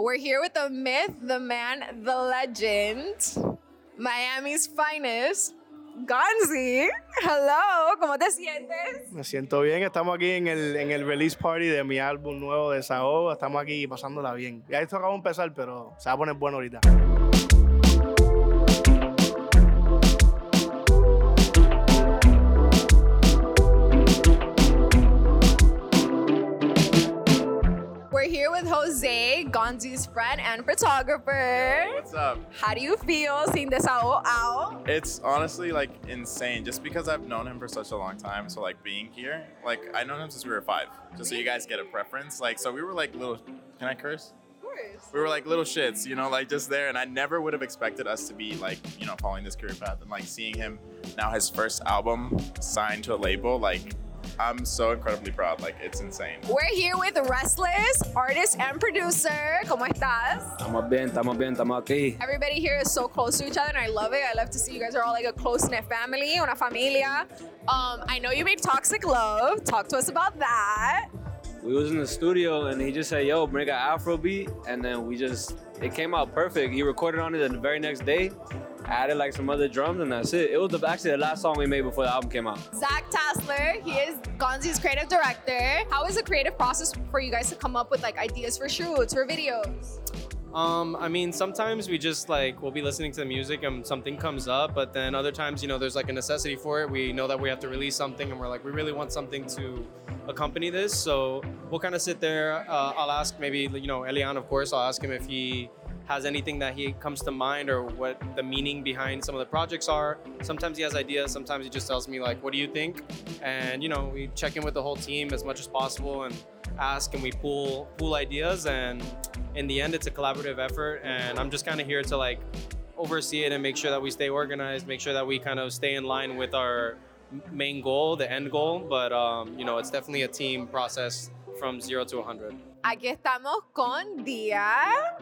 We're here with the myth, the man, the legend, Miami's finest, Gonzi. Hello, ¿cómo te sientes? Me siento bien, estamos aquí en el, en el release party de mi álbum nuevo de Sao. Estamos aquí pasándola bien. Ya esto acaba de empezar, pero se va a poner bueno ahorita. Here with Jose, Gonzy's friend and photographer. What's up? How do you feel seeing this out? out? It's honestly like insane just because I've known him for such a long time. So like being here, like I known him since we were five. Just so you guys get a preference. Like so we were like little can I curse? Of course. We were like little shits, you know, like just there and I never would have expected us to be like, you know, following this career path and like seeing him now his first album signed to a label, like I'm so incredibly proud. Like it's insane. We're here with Restless, artist and producer. ¿Cómo estás? Estamos bien, estamos bien, estamos aquí. Everybody here is so close to each other, and I love it. I love to see you guys are all like a close knit family, una familia. Um, I know you made Toxic Love. Talk to us about that. We was in the studio and he just said, "Yo, bring an Afro beat," and then we just it came out perfect. He recorded on it the very next day, added like some other drums, and that's it. It was the, actually the last song we made before the album came out. Zach Tassler, he is Gonzy's creative director. How is the creative process for you guys to come up with like ideas for shoots, for videos? Um, I mean, sometimes we just like we'll be listening to the music and something comes up, but then other times, you know, there's like a necessity for it. We know that we have to release something, and we're like, we really want something to accompany this. So we'll kind of sit there. Uh, I'll ask maybe you know Elian, of course. I'll ask him if he has anything that he comes to mind or what the meaning behind some of the projects are. Sometimes he has ideas. Sometimes he just tells me like, what do you think? And you know, we check in with the whole team as much as possible and ask and we pool pool ideas and in the end it's a collaborative effort and i'm just kind of here to like oversee it and make sure that we stay organized make sure that we kind of stay in line with our main goal the end goal but um, you know it's definitely a team process from zero to 100 Aquí estamos con Dia.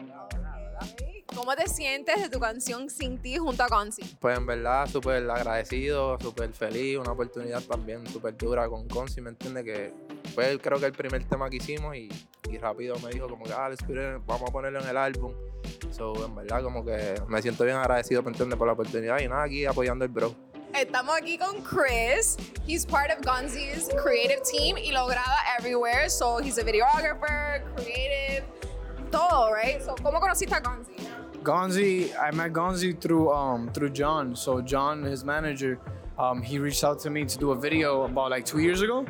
¿Cómo te sientes de tu canción Sin Ti junto a Gonzi? Pues en verdad, súper agradecido, súper feliz, una oportunidad también súper dura con Conci, ¿me entiendes? Que fue el- creo que el primer tema que hicimos y, y rápido me dijo como que, ah, let's put it- vamos a ponerlo en el álbum. So, en verdad, como que me siento bien agradecido, ¿me entiendes? Por la oportunidad y nada, aquí apoyando el bro. Estamos aquí con Chris. He's part of Gonzi's creative team y lo graba everywhere. So he's a videographer, creative, todo, right? So, ¿cómo conociste a Gonzy? Gonzy, I met Gonzy through um through John. So John, his manager, um, he reached out to me to do a video about like two years ago,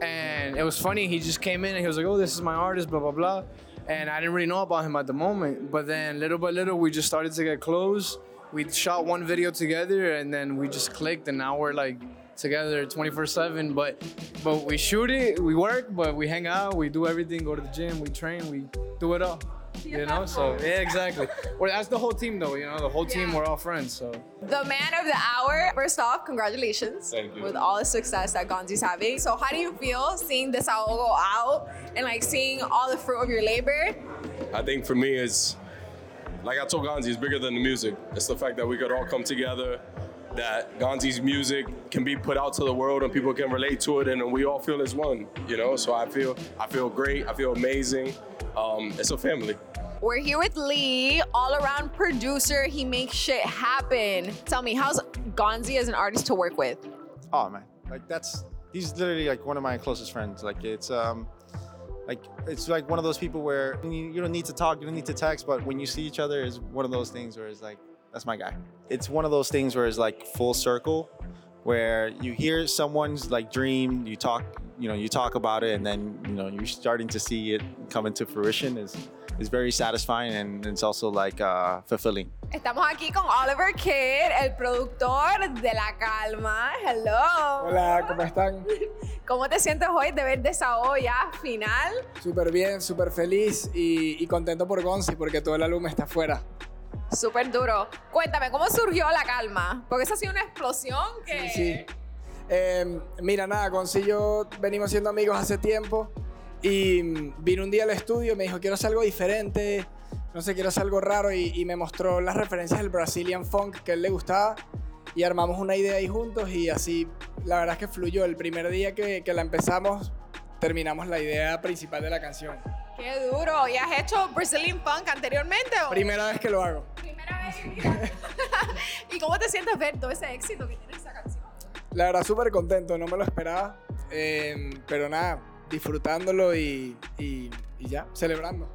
and it was funny. He just came in and he was like, "Oh, this is my artist," blah blah blah, and I didn't really know about him at the moment. But then little by little, we just started to get close. We shot one video together, and then we just clicked, and now we're like together 24/7. But but we shoot it, we work, but we hang out, we do everything, go to the gym, we train, we do it all. You know, so yeah, exactly. Well, that's the whole team, though. You know, the whole team, Yeah. we're all friends. So The man of the hour. First off, congratulations Thank you. with all the success that Gonzy's having. So, how do you feel seeing this all go out and like seeing all the fruit of your labor? I think for me is like I told Gonzy, it's bigger than the music. It's the fact that we could all come together, that Gonzy's music can be put out to the world and people can relate to it, and we all feel as one. You know, so I feel I feel great. I feel amazing. Um, it's a family. We're here with Lee, all around producer. He makes shit happen. Tell me, how's Gonzy as an artist to work with? oh man like that's he's literally like one of my closest friends like it's um like it's like one of those people where you, you don't need to talk you don't need to text but when you see each other is one of those things where it's like that's my guy it's one of those things where it's like full circle where you hear someone's like dream you talk you know you talk about it and then you know you're starting to see it come into fruition is is very satisfying and it's also like uh fulfilling Estamos aquí con Oliver Kidd, el productor de La Calma. Hello. Hola, ¿cómo están? ¿Cómo te sientes hoy de ver Desahogo ya final? Súper bien, súper feliz y, y contento por Gonzy porque todo el álbum está afuera. Súper duro. Cuéntame, ¿cómo surgió La Calma? Porque esa ha sido una explosión que... Sí. Eh, mira, nada, Gonzi y yo venimos siendo amigos hace tiempo y mm, vino un día al estudio y me dijo, quiero hacer algo diferente, no sé, quiero hacer algo raro y, y me mostró las referencias del Brazilian Funk que a él le gustaba y armamos una idea ahí juntos y así, la verdad es que fluyó. El primer día que, que la empezamos, terminamos la idea principal de la canción. Qué duro. ¿Y has hecho Brazilian Funk anteriormente? O? Primera vez que lo hago. Primera vez. ¿Y cómo te sientes ver todo ese éxito que tiene esa canción? La verdad, súper contento, no me lo esperaba. Eh, pero nada, disfrutándolo y, y- y ya, celebrando.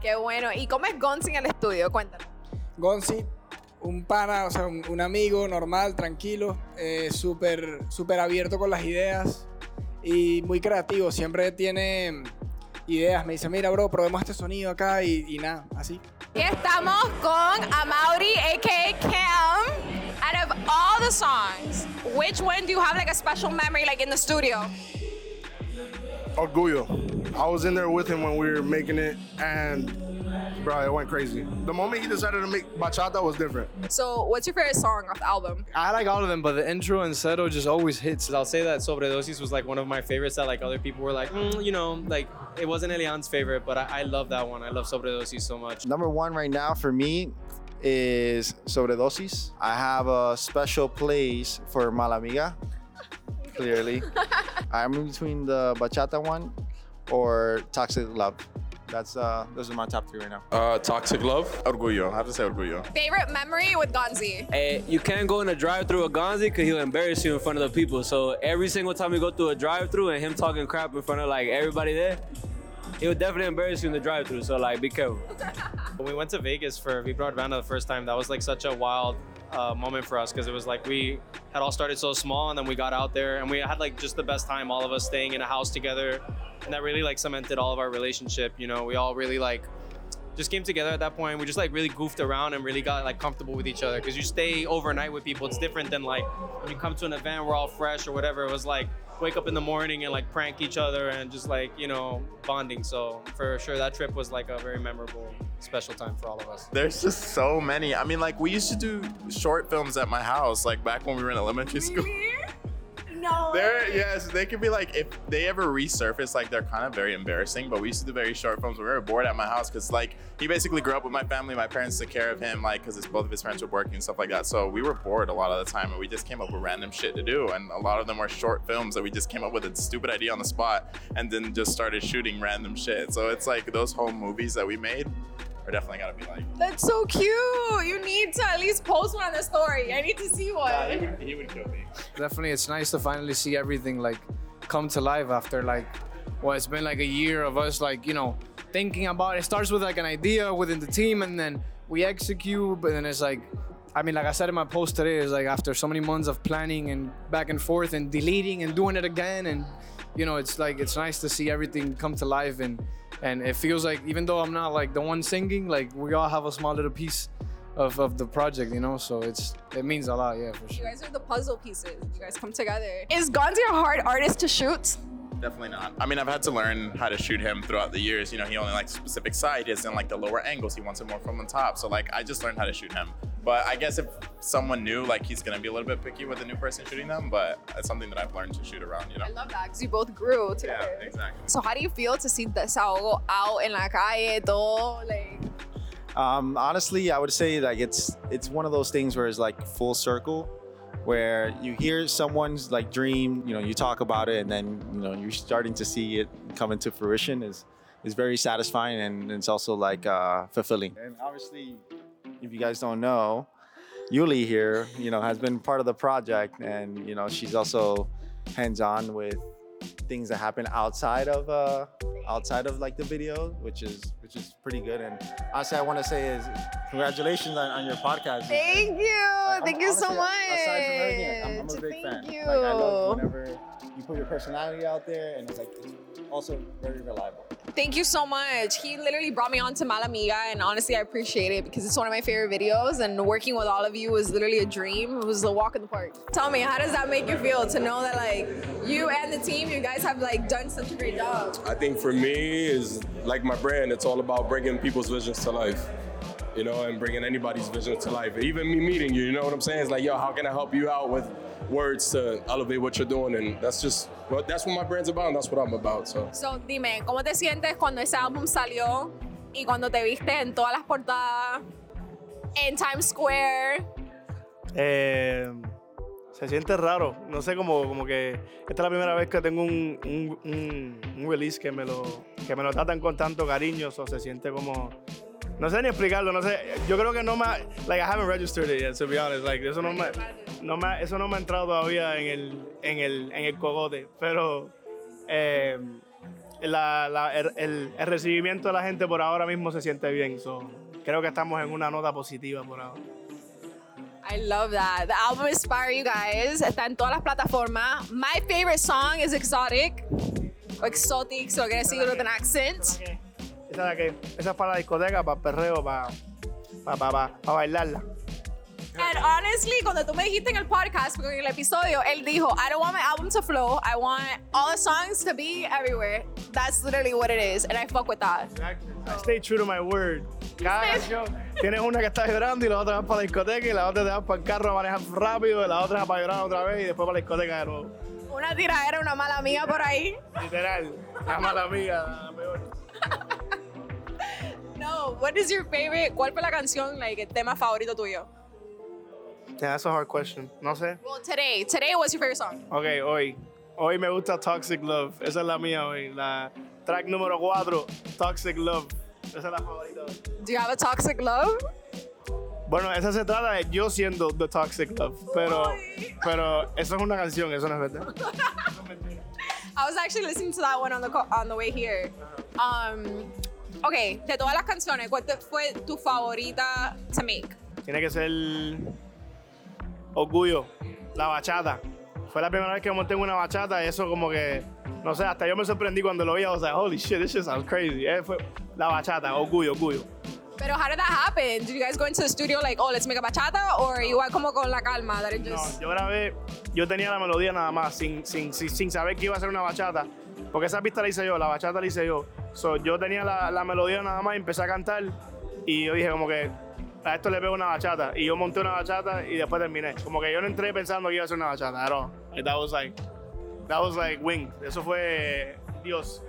Qué bueno. ¿Y cómo es Gonzi en el estudio? Cuéntanos. Gonzi, un pana, o sea, un, un amigo normal, tranquilo, eh, súper súper abierto con las ideas y muy creativo. Siempre tiene ideas. Me dice, mira, bro, probemos este sonido acá y, y nada, así. Estamos con Amaury, a.k.a. Cam. Out of all the songs, which one do you have like a special memory like in the studio? Orgullo. I was in there with him when we were making it, and bro, it went crazy. The moment he decided to make bachata was different. So, what's your favorite song off the album? I like all of them, but the intro and Seto just always hits. I'll say that Sobredosis was like one of my favorites that like other people were like, mm, you know, like it wasn't Elian's favorite, but I, I love that one. I love Sobredosis so much. Number one right now for me is Sobredosis. I have a special place for Malamiga, clearly. I'm in between the bachata one or Toxic Love. That's uh, those are my top three right now. Uh, Toxic Love. Orgullo. I have to say Orgullo. Favorite memory with Gonzy? Eh, you can't go in a drive-through with Gonzy because he'll embarrass you in front of the people. So every single time we go through a drive-through and him talking crap in front of like everybody there, he would definitely embarrass you in the drive-through. So like, be careful. When we went to Vegas for We Brought Banda the first time, that was like such a wild uh, moment for us because it was like we had all started so small and then we got out there and we had like just the best time, all of us staying in a house together. And that really like cemented all of our relationship. You know, we all really like just came together at that point. We just like really goofed around and really got like comfortable with each other because you stay overnight with people. It's different than like when you come to an event, we're all fresh or whatever. It was like wake up in the morning and like prank each other and just like, you know, bonding. So for sure, that trip was like a very memorable, special time for all of us. There's just so many. I mean, like we used to do short films at my house, like back when we were in elementary school. They're yes, they could be like if they ever resurface, like they're kind of very embarrassing. But we used to do very short films. We were bored at my house because like he basically grew up with my family. My parents took care of him, like because both of his parents were working and stuff like that. So we were bored a lot of the time, and we just came up with random shit to do. And a lot of them were short films that we just came up with a stupid idea on the spot, and then just started shooting random shit. So it's like those home movies that we made are definitely gotta be like. That's so cute. You need to at least post one on the story. I need to see one. Yeah, he would, he would kill me. Definitely, it's nice to finally see everything like come to life after like, well, it's been like a year of us like you know thinking about it. It starts with like an idea within the team, and then we execute. But then it's like, I mean, like I said in my post today, it's like after so many months of planning and back and forth and deleting and doing it again, and you know, it's like it's nice to see everything come to life and and it feels like even though I'm not like the one singing, like we all have a small little piece of, of the project, you know. So it's it means a lot, yeah, for sure. You guys are the puzzle pieces. You guys come together. Is Gonzy a hard artist to shoot? Definitely not. I mean, I've had to learn how to shoot him throughout the years. You know, he only likes specific side. He doesn't like the lower angles. He wants it more from the top. So, like, I just learned how to shoot him. But I guess if someone new, like, he's gonna be a little bit picky with a new person shooting them. But it's something that I've learned to shoot around. You know. I love that because you both grew Yeah, together. exactly. So how do you feel to see Desahogo out en la calle, todo like? Um, honestly, I would say like it's it's one of those things where it's like full circle, where you hear someone's like dream, you know, you talk about it, and then you know you're starting to see it come into fruition is is very satisfying and it's also like uh, fulfilling. And obviously, if you guys don't know, Yuli here, you know, has been part of the project, and you know she's also hands-on with things that happen outside of uh outside of like the video which is which is pretty good and honestly i want to say is congratulations on, on your podcast Thank you. Like, Thank I'm- you so much. aside from everything I'm, I'm a big fan Thank you. like i love whenever you put your personality out there and it's like it's also very reliable Thank you so much. He literally brought me on to Malamiga, and honestly, I appreciate it because it's one of my favorite videos. And working with all of you was literally a dream. It was a walk in the park. Tell me, how does that make you feel to know that like you and the team, you guys have like done such a great job? I think for me is like my brand. It's all about bringing people's visions to life, you know, and bringing anybody's vision to life. Even me meeting you, you know what I'm saying? It's like, yo, how can I help you out with words to elevate what you're doing? And that's just, well, that's what my brand's about, and that's what I'm about. So. So, dime, ¿cómo te sientes cuando ese álbum salió y cuando te viste en todas las portadas, en Times Square? Eh, se siente raro. No sé, como, como que esta es la primera vez que tengo un, un, un, un release que me, lo, que me lo tratan con tanto cariño. O se siente como. No sé ni explicarlo, no sé. Yo creo que no me. Like, I haven't registered it yet, to be honest. Like, eso no me, no me, eso no me ha entrado todavía en el, en el, en el cogote. Pero. eh, la- la- el, el- el recibimiento de la gente por ahora mismo se siente bien. So, creo que estamos en una nota positiva por ahora. I love that. The album Inspire You Guys está en todas las plataformas. My favorite song is Exotic. O Exotic, si lo decir with an accent. Esa de que, esa es para la discoteca, para el perreo, para, para, para, para bailarla. And honestly, cuando tú me dijiste en el podcast, porque en el episodio, él dijo, I don't want my album to flow. I want all the songs to be everywhere. That's literally what it is. And I fuck with that. I stay true to my word. Cada canción tienes una que está llorando y la otra va para la discoteca y la otra te vas para el carro a manejar rápido y la otra es para llorar otra vez y después para la discoteca de nuevo. Una tiradera, una mala amiga por ahí. Literal, la mala amiga, la peor. No, what is your favorite? ¿Cuál fue la canción, like, el tema favorito tuyo? Yeah, that's a hard question. No sé. Well, today. Today, what's your favorite song? Ok, hoy. Hoy me gusta Toxic Love. Esa es la mía hoy. La track número 4, Toxic Love. Esa es la favorita. Do you have a toxic love? Bueno, esa se trata de yo siendo The Toxic Love. Pero, pero eso es una canción, eso no es verdad. I was actually listening to that one on the on the way here. Um, okay, de todas las canciones, ¿cuál fue tu favorita to make? Tiene que ser Orgullo, la bachata. Fue la primera vez que monté en una bachata y eso como que, no sé, hasta yo me sorprendí cuando lo vi. Was like, holy shit, this shit sounds crazy. Eh, fue la bachata, Orgullo, Orgullo. Pero how did that happen? Did you guys go into the studio like, oh, let's make a bachata, or igual como con la calma that it No, just? yo grabé, yo tenía la melodía nada más, sin, sin, sin, sin saber que iba a ser una bachata. Porque esa pista la hice yo, la bachata la hice yo. So, yo tenía la, la melodía nada más y empecé a cantar. Y yo dije como que a esto le pego una bachata. Y yo monté una bachata y después terminé. Como que yo no entré pensando que iba a ser una bachata. Like, that was like, that was like wing. Eso fue Dios.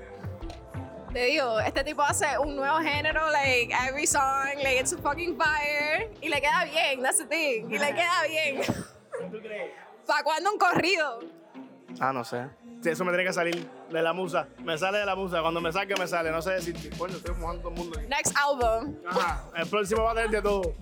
Te digo, este tipo hace un nuevo género, like every song, like it's a fucking fire, y le queda bien, that's the thing, y le queda bien. ¿Para cuándo un corrido? Ah, no sé. Eso me tiene que salir de la musa. Me sale de la musa. Cuando me salga, me sale. No sé decir, coño, estoy mojando todo el mundo. aquí. Next album. Ajá. El próximo va a tener de todo.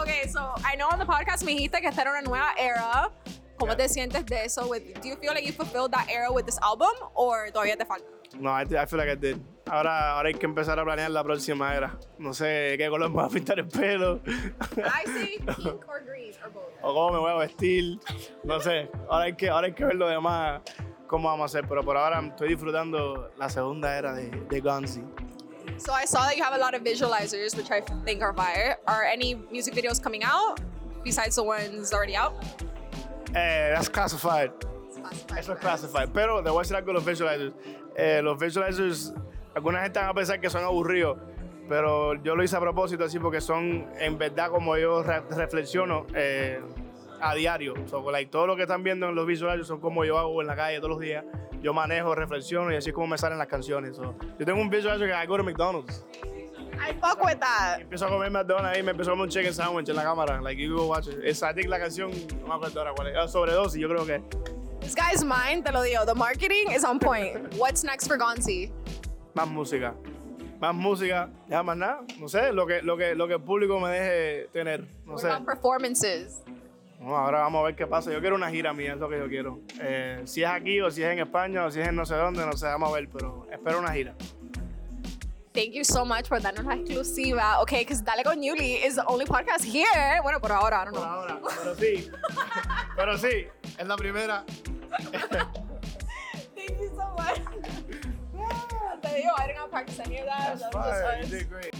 Okay, so I know on the podcast me dijiste que esta era una nueva era. ¿Cómo te sientes de eso? With, do you feel like you fulfilled that era with this album, or todavía te falta? No, I, I feel like I did. Ahora, ahora hay que empezar a planear la próxima era. No sé qué color me voy a pintar el pelo. I say pink or green or both. o cómo me voy a vestir. No sé. Ahora hay que, ahora hay que ver lo demás, cómo vamos a hacer. Pero por ahora estoy disfrutando la segunda era de, de Gonzi. So I saw that you have a lot of visualizers, which I think are fire. Are any music videos coming out besides the ones already out? Eh, that's classified. Eso es classified. Pero te voy a decir algo de los visualizers. Eh, los visualizers, alguna gente va a pensar que son aburridos, pero yo lo hice a propósito así porque son, en verdad, como yo re- reflexiono eh, a diario. So, like, todo lo que están viendo en los visualizers son como yo hago en la calle todos los días. Yo manejo, reflexiono y así es como me salen las canciones. So, yo tengo un visualizer que I go to McDonald's. I fuck with that. Empiezo a comer McDonald's y me empezó a comer un chicken sandwich en la cámara. Like, you go watch it. It's, I think la canción, no me acuerdo ahora cuál es. Ah, sobredosis, yo creo que. This guy's mind, te lo digo. The marketing is on point. What's next for Gonzi? más música. Más música, ya más nada. No sé, lo que, lo que, lo que el público me deje tener. No What sé. about performances? No, ahora vamos a ver qué pasa. Yo quiero una gira mía, es lo que yo quiero. Eh, si es aquí o si es en España o si es en no sé dónde, no sé, vamos a ver, pero espero una gira. Thank you so much por darnos la exclusiva. Okay, because Dale con Yuli is the only podcast here. Bueno, por ahora, I don't know. Ahora, pero sí. pero sí, es la primera. Thank you so much. Te digo, I didn't have practice any of that. That's That was just fine. us. You did great.